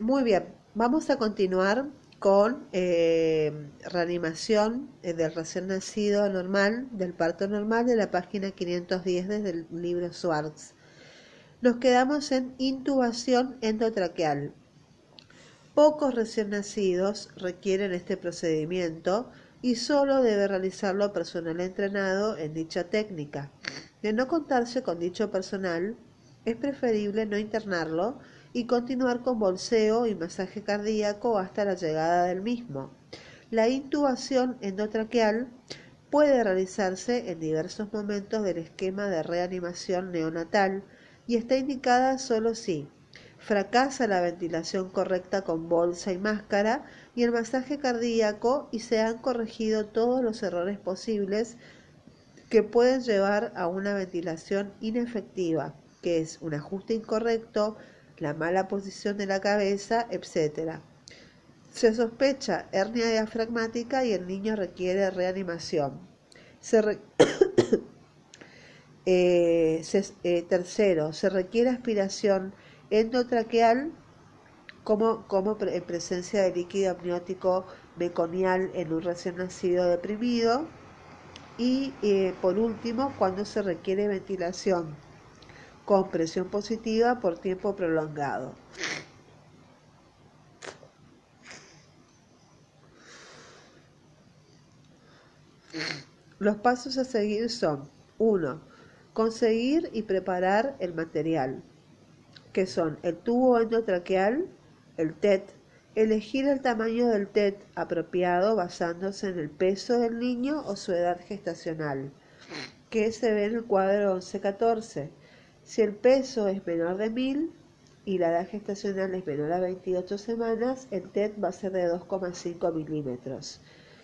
Muy bien, vamos a continuar con eh, reanimación eh, del recién nacido normal, del parto normal, de la página 510 desde el libro Swartz. Nos quedamos en intubación endotraqueal. Pocos recién nacidos requieren este procedimiento y solo debe realizarlo personal entrenado en dicha técnica. De no contarse con dicho personal, es preferible no internarlo y continuar con bolseo y masaje cardíaco hasta la llegada del mismo. La intubación endotraqueal puede realizarse en diversos momentos del esquema de reanimación neonatal y está indicada solo si fracasa la ventilación correcta con bolsa y máscara y el masaje cardíaco y se han corregido todos los errores posibles que pueden llevar a una ventilación inefectiva, que es un ajuste incorrecto, la mala posición de la cabeza, etc. Se sospecha hernia diafragmática y el niño requiere reanimación. Eh, eh, tercero, se requiere aspiración endotraqueal como, como en presencia de líquido amniótico meconial en un recién nacido deprimido. Y eh, por último, cuando se requiere ventilación con presión positiva por tiempo prolongado. Los pasos a seguir son 1. Conseguir y preparar el material, que son el tubo endotraqueal, el TET, elegir el tamaño del TET apropiado basándose en el peso del niño o su edad gestacional, que se ve en el cuadro 1114 si el peso es menor de 1000 y la edad gestacional es menor a 28 semanas, el TET va a ser de 2,5 milímetros.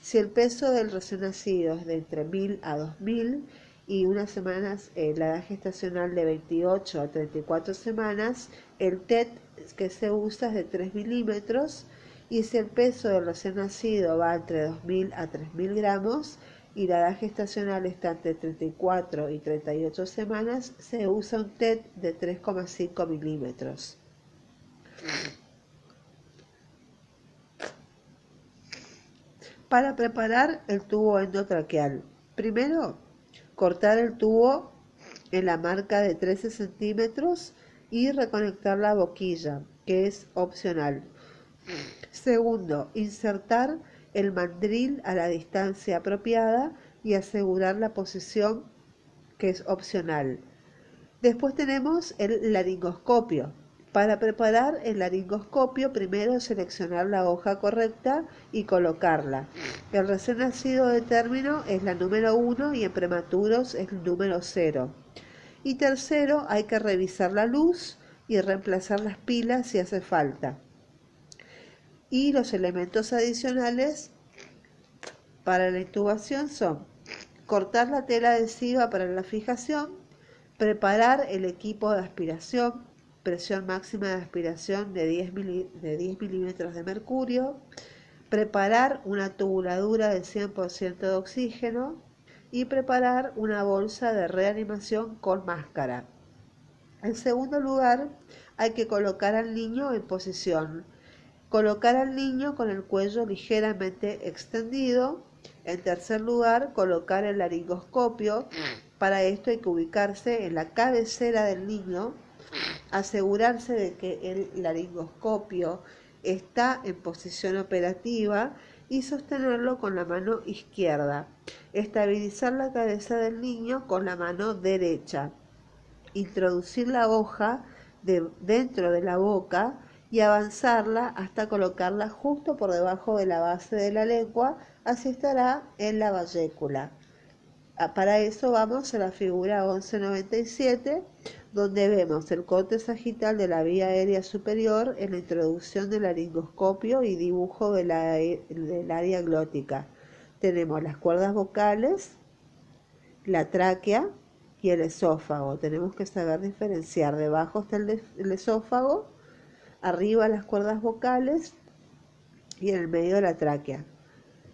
Si el peso del recién nacido es de entre 1000 a 2000 y unas semanas, eh, la edad gestacional de 28 a 34 semanas, el TET que se usa es de 3 milímetros. Y si el peso del recién nacido va entre 2000 a 3000 gramos, y la edad gestacional está entre 34 y 38 semanas, se usa un TET de 3,5 milímetros. Para preparar el tubo endotraqueal, primero cortar el tubo en la marca de 13 centímetros y reconectar la boquilla, que es opcional. Segundo, insertar el mandril a la distancia apropiada y asegurar la posición que es opcional. Después tenemos el laringoscopio. Para preparar el laringoscopio, primero seleccionar la hoja correcta y colocarla. El recién nacido de término es la número 1 y en prematuros es el número 0. Y tercero, hay que revisar la luz y reemplazar las pilas si hace falta y los elementos adicionales para la intubación son cortar la tela adhesiva para la fijación, preparar el equipo de aspiración, presión máxima de aspiración de 10, de 10 milímetros de mercurio, preparar una tubuladura de 100% de oxígeno y preparar una bolsa de reanimación con máscara. En segundo lugar, hay que colocar al niño en posición Colocar al niño con el cuello ligeramente extendido. En tercer lugar, colocar el laringoscopio. Para esto hay que ubicarse en la cabecera del niño, asegurarse de que el laringoscopio está en posición operativa y sostenerlo con la mano izquierda. Estabilizar la cabeza del niño con la mano derecha. Introducir la hoja de, dentro de la boca y avanzarla hasta colocarla justo por debajo de la base de la lengua, así estará en la vallécula. Ah, para eso vamos a la figura 1197, donde vemos el corte sagital de la vía aérea superior en la introducción del laringoscopio y dibujo del área glótica. Tenemos las cuerdas vocales, la tráquea y el esófago. Tenemos que saber diferenciar. Debajo está el esófago arriba las cuerdas vocales y en el medio de la tráquea.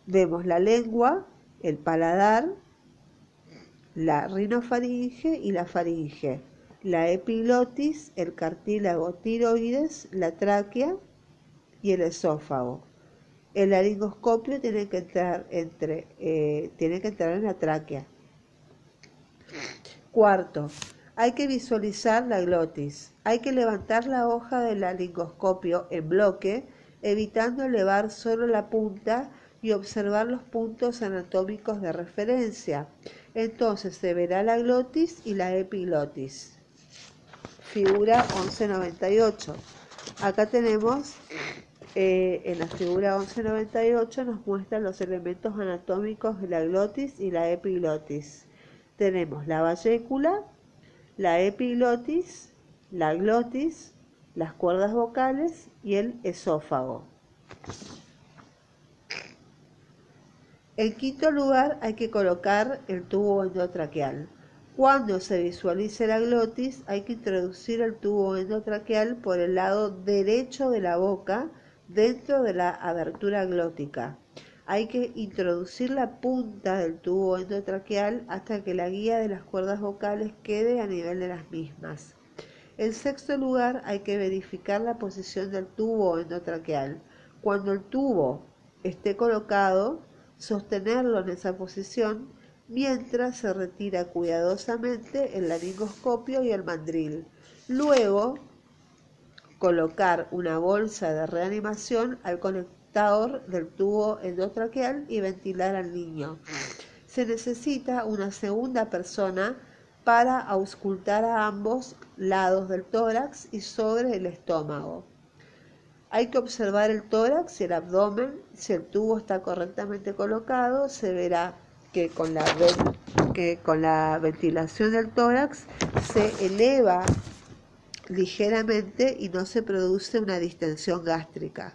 Vemos la lengua, el paladar, la rinofaringe y la faringe, la epiglotis, el cartílago tiroides, la tráquea y el esófago. El laringoscopio tiene que entrar entre, eh, tiene que entrar en la tráquea. Cuarto, hay que visualizar la glotis. Hay que levantar la hoja del laringoscopio en bloque, evitando elevar solo la punta y observar los puntos anatómicos de referencia. Entonces se verá la glotis y la epiglotis. Figura 1198. Acá tenemos, eh, en la figura 1198 nos muestran los elementos anatómicos de la glotis y la epiglotis. Tenemos la vallécula, la epiglotis, la glotis, las cuerdas vocales y el esófago. En quinto lugar hay que colocar el tubo endotraqueal. Cuando se visualice la glotis hay que introducir el tubo endotraqueal por el lado derecho de la boca dentro de la abertura glótica. Hay que introducir la punta del tubo endotraqueal hasta que la guía de las cuerdas vocales quede a nivel de las mismas. En sexto lugar hay que verificar la posición del tubo endotraqueal. Cuando el tubo esté colocado, sostenerlo en esa posición mientras se retira cuidadosamente el laringoscopio y el mandril. Luego, colocar una bolsa de reanimación al conector del tubo endotraqueal y ventilar al niño. Se necesita una segunda persona para auscultar a ambos lados del tórax y sobre el estómago. Hay que observar el tórax y el abdomen. Si el tubo está correctamente colocado, se verá que con la, que con la ventilación del tórax se eleva ligeramente y no se produce una distensión gástrica.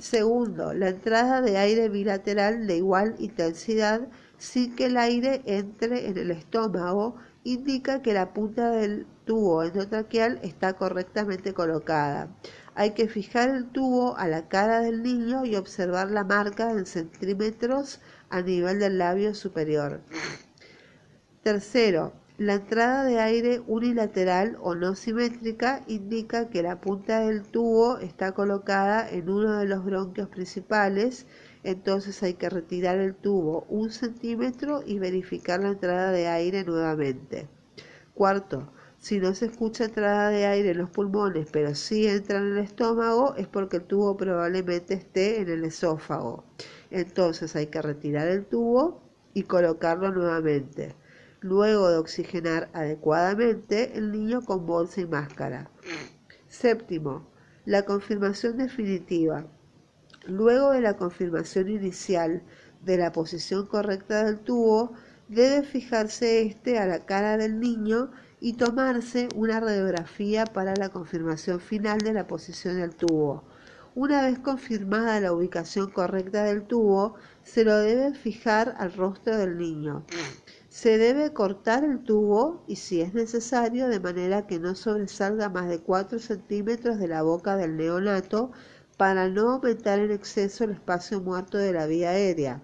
Segundo, la entrada de aire bilateral de igual intensidad sin que el aire entre en el estómago indica que la punta del tubo endotraqueal está correctamente colocada. Hay que fijar el tubo a la cara del niño y observar la marca en centímetros a nivel del labio superior. Tercero, la entrada de aire unilateral o no simétrica indica que la punta del tubo está colocada en uno de los bronquios principales, entonces hay que retirar el tubo un centímetro y verificar la entrada de aire nuevamente. Cuarto, si no se escucha entrada de aire en los pulmones, pero sí entra en el estómago, es porque el tubo probablemente esté en el esófago. Entonces hay que retirar el tubo y colocarlo nuevamente. Luego de oxigenar adecuadamente el niño con bolsa y máscara. Séptimo, la confirmación definitiva. Luego de la confirmación inicial de la posición correcta del tubo, debe fijarse este a la cara del niño y tomarse una radiografía para la confirmación final de la posición del tubo. Una vez confirmada la ubicación correcta del tubo, se lo debe fijar al rostro del niño. Se debe cortar el tubo y si es necesario de manera que no sobresalga más de 4 centímetros de la boca del neonato para no aumentar en exceso el espacio muerto de la vía aérea.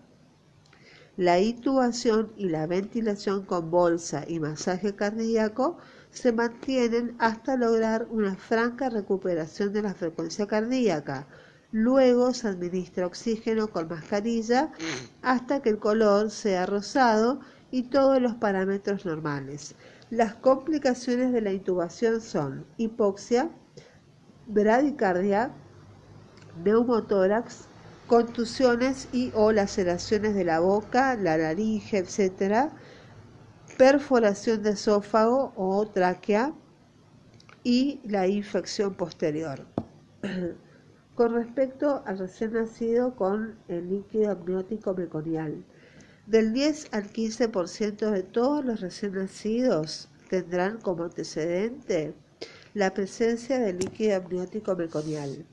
La intubación y la ventilación con bolsa y masaje cardíaco se mantienen hasta lograr una franca recuperación de la frecuencia cardíaca. Luego se administra oxígeno con mascarilla hasta que el color sea rosado y todos los parámetros normales. Las complicaciones de la intubación son hipoxia, bradicardia, neumotórax, contusiones y o laceraciones de la boca, la laringe, etc., perforación de esófago o tráquea y la infección posterior. con respecto al recién nacido con el líquido amniótico meconial, del 10 al 15% de todos los recién nacidos tendrán como antecedente la presencia del líquido amniótico meconial.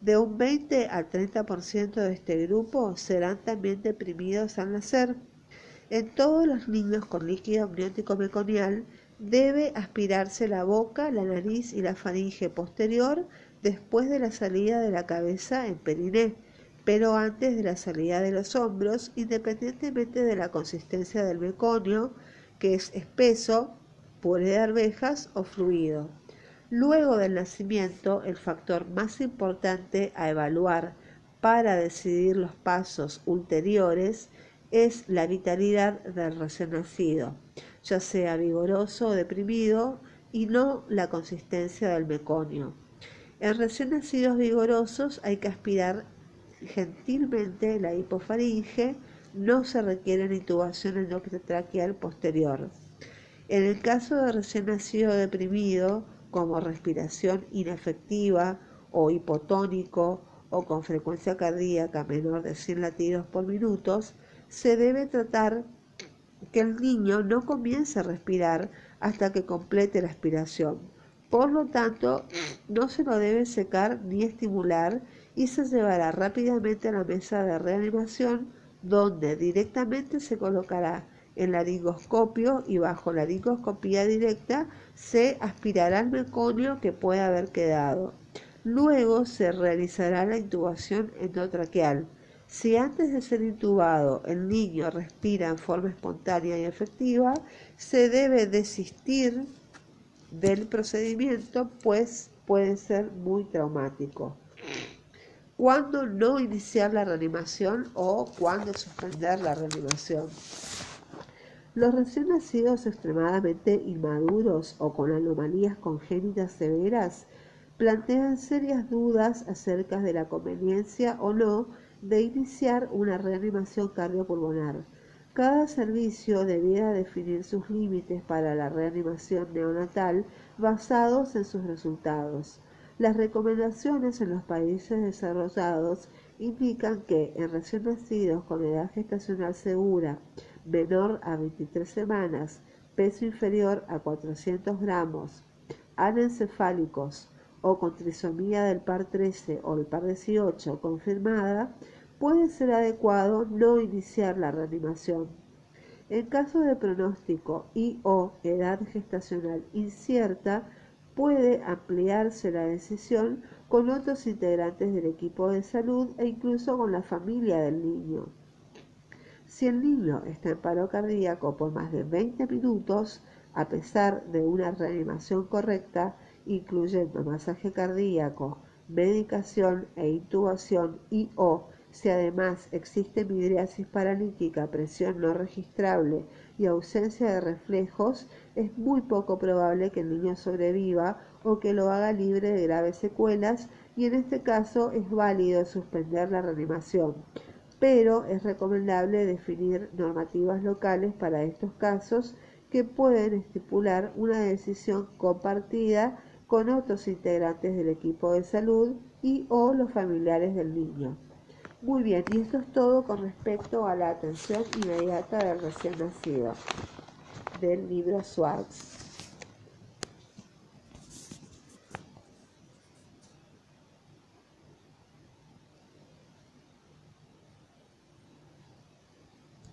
De un 20 al 30% de este grupo serán también deprimidos al nacer. En todos los niños con líquido amniótico meconial debe aspirarse la boca, la nariz y la faringe posterior después de la salida de la cabeza en periné, pero antes de la salida de los hombros, independientemente de la consistencia del meconio, que es espeso, puré de arvejas o fluido. Luego del nacimiento, el factor más importante a evaluar para decidir los pasos ulteriores es la vitalidad del recién nacido, ya sea vigoroso o deprimido, y no la consistencia del meconio. En recién nacidos vigorosos hay que aspirar gentilmente la hipofaringe, no se requiere intubación endotraqueal posterior. En el caso de recién nacido deprimido, como respiración inefectiva o hipotónico o con frecuencia cardíaca menor de 100 latidos por minuto, se debe tratar que el niño no comience a respirar hasta que complete la aspiración. Por lo tanto, no se lo debe secar ni estimular y se llevará rápidamente a la mesa de reanimación donde directamente se colocará el laringoscopio y bajo laringoscopía directa se aspirará el meconio que puede haber quedado. Luego se realizará la intubación endotraqueal. Si antes de ser intubado el niño respira en forma espontánea y efectiva, se debe desistir del procedimiento, pues puede ser muy traumático. ¿Cuándo no iniciar la reanimación o cuándo suspender la reanimación? Los recién nacidos extremadamente inmaduros o con anomalías congénitas severas plantean serias dudas acerca de la conveniencia o no de iniciar una reanimación cardiopulmonar. Cada servicio debiera definir sus límites para la reanimación neonatal basados en sus resultados. Las recomendaciones en los países desarrollados indican que en recién nacidos con edad gestacional segura menor a 23 semanas, peso inferior a 400 gramos, anencefálicos o con trisomía del par 13 o del par 18 confirmada, puede ser adecuado no iniciar la reanimación. En caso de pronóstico y o edad gestacional incierta, puede ampliarse la decisión con otros integrantes del equipo de salud e incluso con la familia del niño. Si el niño está en paro cardíaco por más de 20 minutos, a pesar de una reanimación correcta, incluyendo masaje cardíaco, medicación e intubación y o si además existe midriasis paralítica, presión no registrable y ausencia de reflejos, es muy poco probable que el niño sobreviva o que lo haga libre de graves secuelas y en este caso es válido suspender la reanimación pero es recomendable definir normativas locales para estos casos que pueden estipular una decisión compartida con otros integrantes del equipo de salud y o los familiares del niño. Muy bien, y esto es todo con respecto a la atención inmediata del recién nacido del libro Swartz.